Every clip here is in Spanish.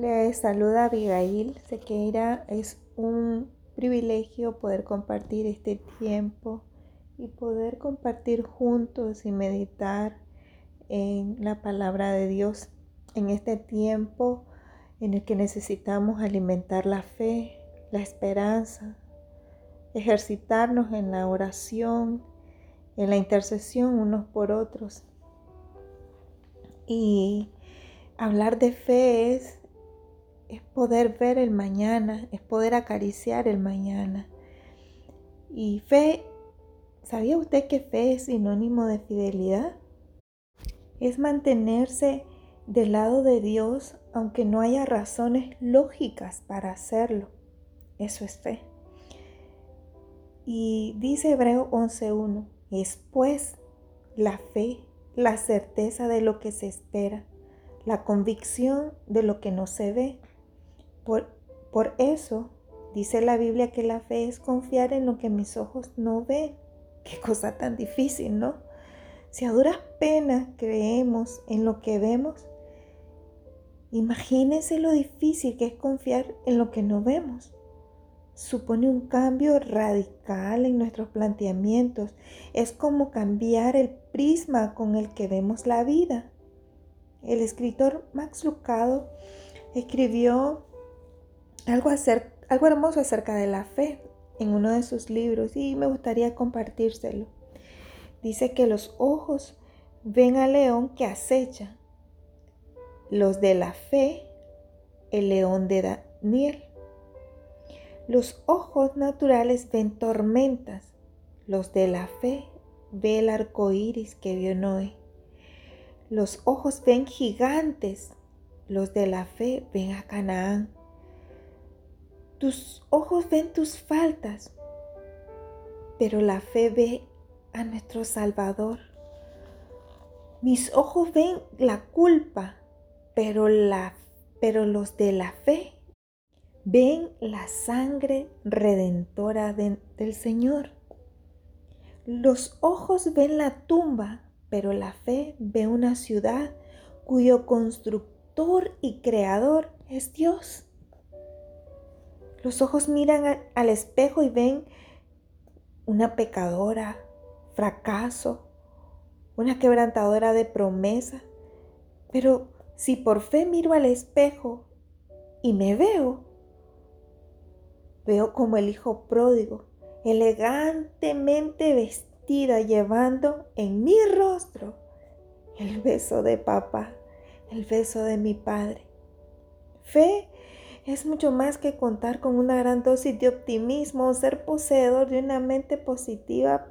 Le saluda Abigail Sequeira. Es un privilegio poder compartir este tiempo y poder compartir juntos y meditar en la palabra de Dios en este tiempo en el que necesitamos alimentar la fe, la esperanza, ejercitarnos en la oración, en la intercesión unos por otros. Y hablar de fe es, es poder ver el mañana, es poder acariciar el mañana. Y fe, ¿sabía usted que fe es sinónimo de fidelidad? Es mantenerse del lado de Dios aunque no haya razones lógicas para hacerlo. Eso es fe. Y dice Hebreo 11.1, es pues la fe, la certeza de lo que se espera, la convicción de lo que no se ve. Por, eso dice la Biblia que la fe es confiar en lo que mis ojos no ven. Qué cosa tan difícil, ¿no? Si a duras penas creemos en lo que vemos, imagínense lo difícil que es confiar en lo que no vemos supone un cambio radical en nuestros planteamientos. Es como cambiar el prisma con el que vemos la vida. El escritor Max Lucado escribió algo, algo hermoso acerca de la fe en uno de sus libros y me gustaría compartírselo. Dice que los ojos ven al león que acecha, los de la fe, el león de Daniel. Los ojos naturales ven tormentas, los de la fe ve el arco iris que vio Noé. Los ojos ven gigantes, los de la fe ven a Canaán. Tus ojos ven tus faltas, pero la fe ve a nuestro Salvador. Mis ojos ven la culpa, pero, los de la fe ven la sangre redentora del Señor. Los ojos ven la tumba, pero la fe ve una ciudad cuyo constructor y creador es Dios. Los ojos miran al espejo y ven una pecadora, fracaso, una quebrantadora de promesa. Pero si por fe miro al espejo y me veo, Veo como el hijo pródigo, elegantemente vestida, llevando en mi rostro el beso de papá, el beso de mi padre. Fe es mucho más que contar con una gran dosis de optimismo o ser poseedor de una mente positiva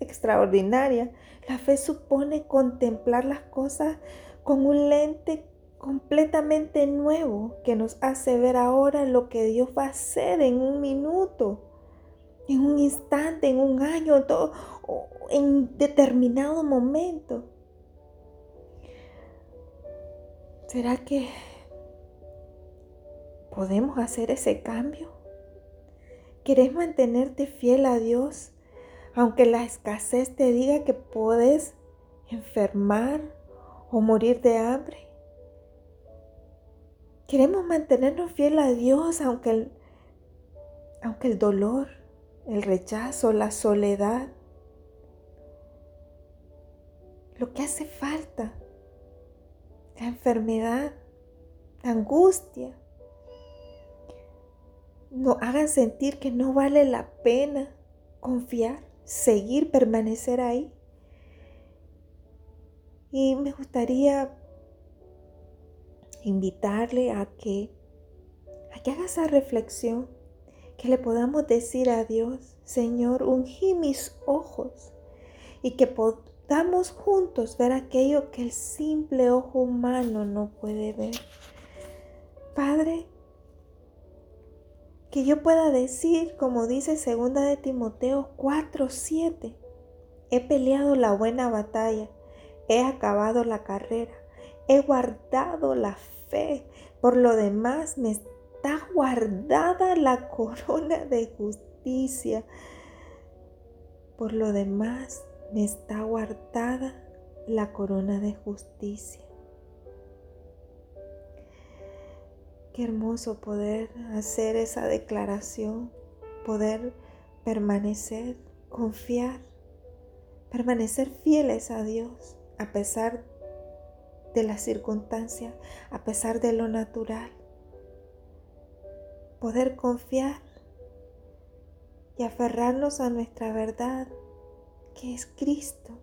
extraordinaria. La fe supone contemplar las cosas con un lente completamente nuevo que nos hace ver ahora lo que Dios va a hacer en un minuto, en un instante, en un año, en, determinado momento. ¿Será que podemos hacer ese cambio? ¿Querés mantenerte fiel a Dios aunque la escasez te diga que puedes enfermar o morir de hambre? Queremos mantenernos fiel a Dios aunque el, aunque el dolor, el rechazo, la soledad, lo que hace falta, la enfermedad, la angustia, nos hagan sentir que no vale la pena confiar, seguir, permanecer ahí. Y me gustaría invitarle a que, a que haga esa reflexión, que le podamos decir a Dios, Señor, ungí mis ojos y que podamos juntos ver aquello que el simple ojo humano no puede ver. Padre, que yo pueda decir, como dice segunda de Timoteo 4:7, he peleado la buena batalla, he acabado la carrera, he guardado la fe. Por lo demás, me está guardada la corona de justicia. Por lo demás, me está guardada la corona de justicia. Qué hermoso poder hacer esa declaración, poder permanecer, confiar, permanecer fieles a Dios a pesar de las circunstancias, a pesar de lo natural. Poder confiar y aferrarnos a nuestra verdad, que es Cristo,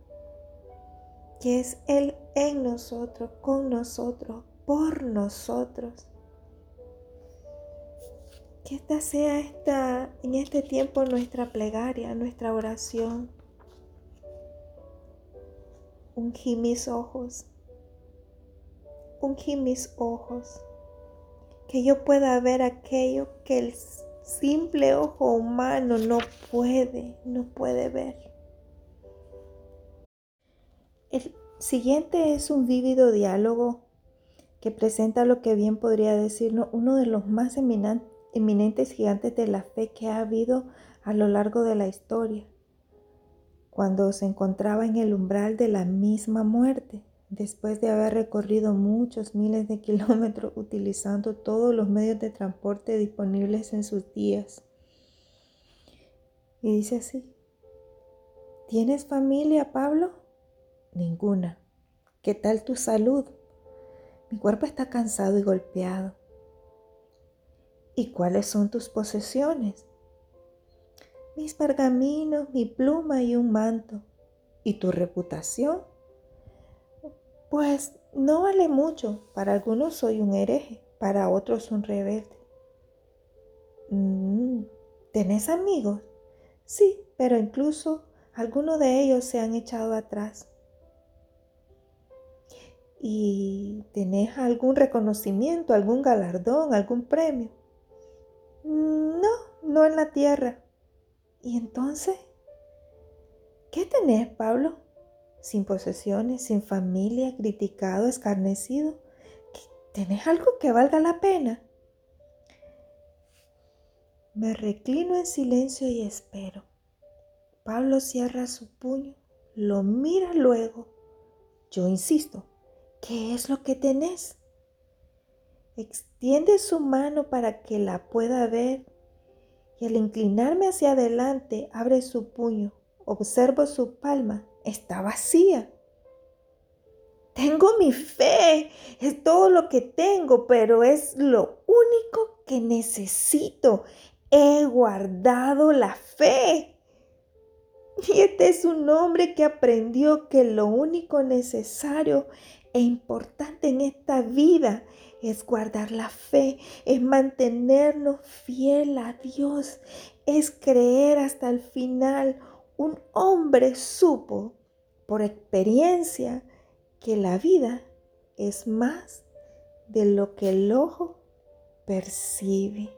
que es Él en nosotros, con nosotros, por nosotros. Que esta sea esta, en este tiempo nuestra plegaria, nuestra oración. Ungí mis ojos, ungí mis ojos, que yo pueda ver aquello que el simple ojo humano no puede, no puede ver. El siguiente es un vívido diálogo que presenta lo que bien podría decirnos uno de los más eminentes gigantes de la fe que ha habido a lo largo de la historia, cuando se encontraba en el umbral de la misma muerte, después de haber recorrido muchos miles de kilómetros utilizando todos los medios de transporte disponibles en sus días. Y dice así, ¿tienes familia, Pablo? Ninguna. ¿Qué tal tu salud? Mi cuerpo está cansado y golpeado. ¿Y cuáles son tus posesiones? Mis pergaminos, mi pluma y un manto. ¿Y tu reputación? Pues no vale mucho. Para algunos soy un hereje, para otros un rebelde. Mm, ¿Tenés amigos? Sí, pero incluso algunos de ellos se han echado atrás. ¿Y tenés algún reconocimiento, algún galardón, algún premio? No, no en la tierra. ¿Y entonces? ¿Qué tenés, Pablo? Sin posesiones, sin familia, criticado, escarnecido. ¿Tenés algo que valga la pena? Me reclino en silencio y espero. Pablo cierra su puño, lo mira luego. Yo insisto, ¿qué es lo que tenés? Extiende su mano para que la pueda ver y al inclinarme hacia adelante abre su puño. Observo su palma, está vacía. Tengo mi fe, es todo lo que tengo, pero es lo único que necesito. He guardado la fe. Y este es un hombre que aprendió que lo único necesario e importante en esta vida es guardar la fe, es mantenernos fiel a Dios, es creer hasta el final. Un hombre supo por experiencia que la vida es más de lo que el ojo percibe.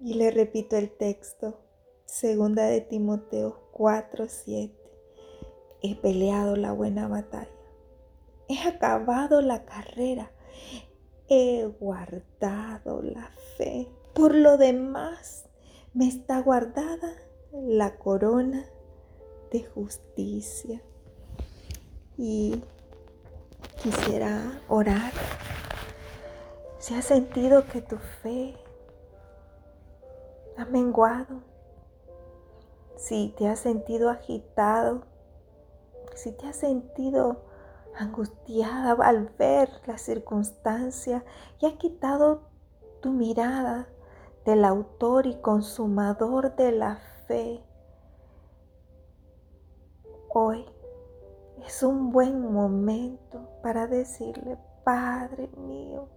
Y le repito el texto, segunda de Timoteo 4, 7. He peleado la buena batalla He acabado la carrera. He guardado la fe. Por lo demás, me está guardada la corona de justicia. Y quisiera orar. Si has sentido que tu fe ha menguado, si te has sentido agitado, si te has sentido angustiada al ver la circunstancia y ha quitado tu mirada del autor y consumador de la fe. Hoy es un buen momento para decirle, Padre mío,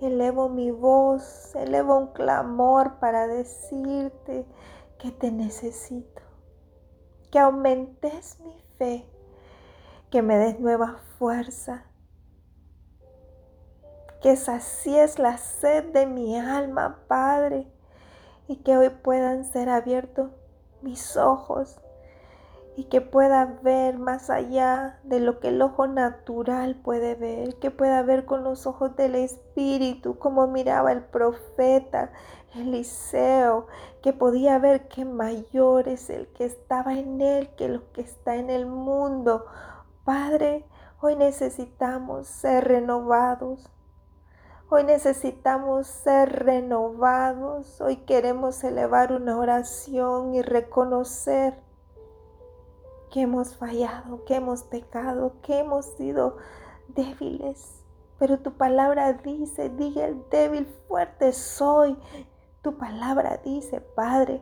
elevo mi voz, elevo un clamor para decirte que te necesito, que aumentes mi fe que me des nueva fuerza, que sacies la sed de mi alma, Padre, y que hoy puedan ser abiertos mis ojos y que pueda ver más allá de lo que el ojo natural puede ver, que pueda ver con los ojos del Espíritu, como miraba el profeta Eliseo, que podía ver que mayor es el que estaba en él que lo que está en el mundo. Padre, Hoy necesitamos ser renovados. Hoy necesitamos ser renovados. Hoy queremos elevar una oración y reconocer que hemos fallado, que hemos pecado, que hemos sido débiles. Pero tu palabra dice, diga el débil, fuerte soy. Tu palabra dice, Padre,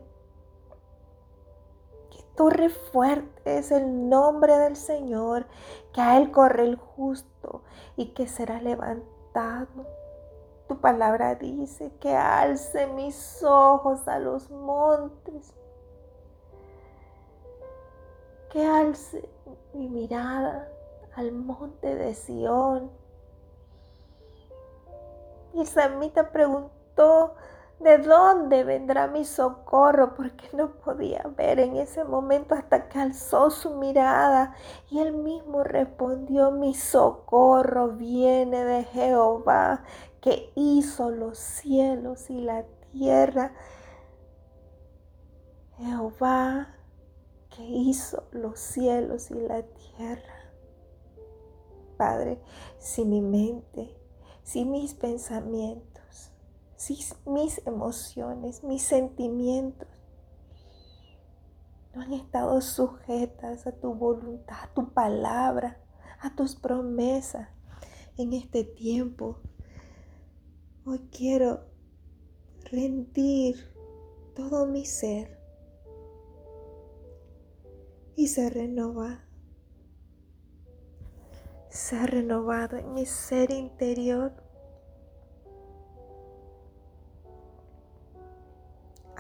torre fuerte es el nombre del Señor, que a Él corre el justo y que será levantado. Tu palabra dice que alce mis ojos a los montes, que alce mi mirada al monte de Sión. Y Samita preguntó, ¿De dónde vendrá mi socorro? Porque no podía ver en ese momento hasta que alzó su mirada y él mismo respondió, mi socorro viene de Jehová que hizo los cielos y la tierra. Jehová que hizo los cielos y la tierra. Padre, si mi mente, si mis pensamientos, mis emociones, mis sentimientos no han estado sujetas a tu voluntad, a tu palabra, a tus promesas en este tiempo. Hoy quiero rendir todo mi ser y ser renovado. Ser renovado en mi ser interior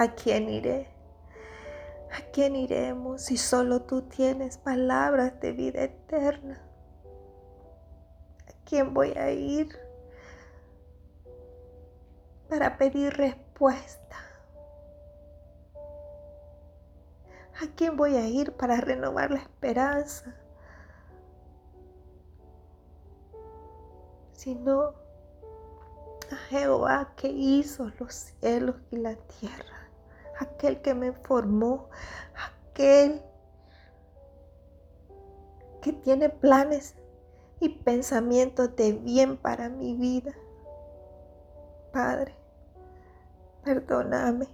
¿A quién iré? ¿A quién iremos si solo tú tienes palabras de vida eterna? ¿A quién voy a ir para pedir respuesta? ¿A quién voy a ir para renovar la esperanza? Si no a Jehová que hizo los cielos y la tierra aquel que me formó, aquel que tiene planes y pensamientos de bien para mi vida. Padre, perdóname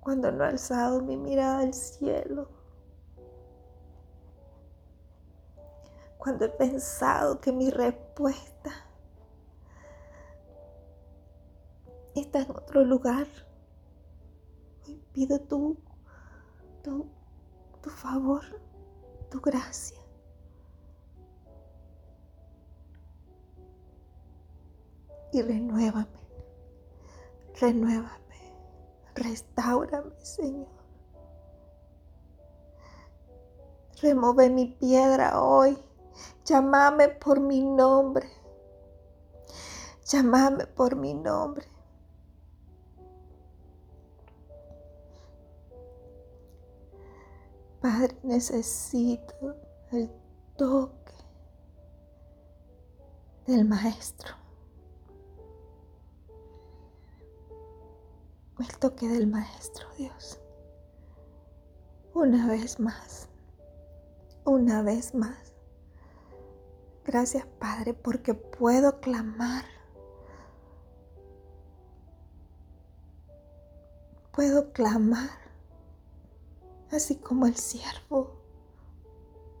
cuando no he alzado mi mirada al cielo, cuando he pensado que mi respuesta está en otro lugar. Pido tu, tu, tu favor, tu gracia. Y renuévame, renuévame, restaurame, Señor. Remove mi piedra hoy. Llámame por mi nombre. Llámame por mi nombre. Padre, necesito el toque del Maestro. El toque del Maestro, Dios. Una vez más, una vez más. Gracias, Padre, porque puedo clamar. Puedo clamar así como el siervo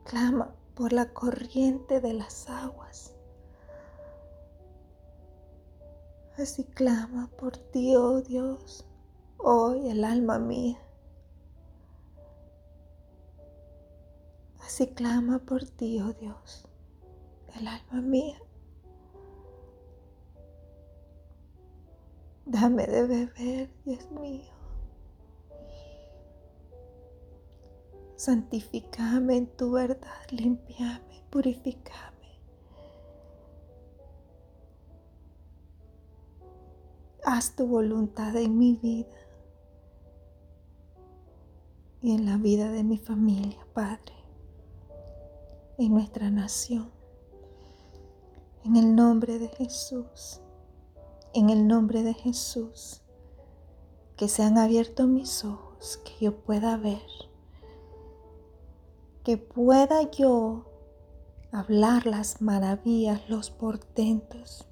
clama por la corriente de las aguas. Así clama por ti, oh Dios, hoy el alma mía. Así clama por ti, oh Dios, el alma mía. Dame de beber, Dios mío. Santificame en tu verdad, limpiame, purificame. Haz tu voluntad en mi vida y en la vida de mi familia, Padre, en nuestra nación. En el nombre de Jesús, en el nombre de Jesús, que se han abierto mis ojos, que yo pueda ver que pueda yo hablar las maravillas, los portentos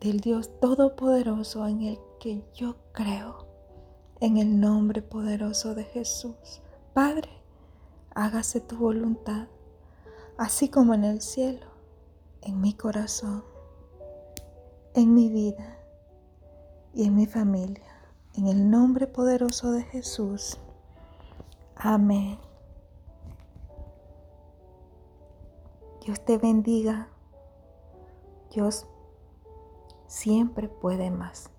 del Dios Todopoderoso en el que yo creo, en el nombre poderoso de Jesús. Padre, hágase tu voluntad, así como en el cielo, en mi corazón, en mi vida y en mi familia. En el nombre poderoso de Jesús. Amén. Dios te bendiga. Dios siempre puede más.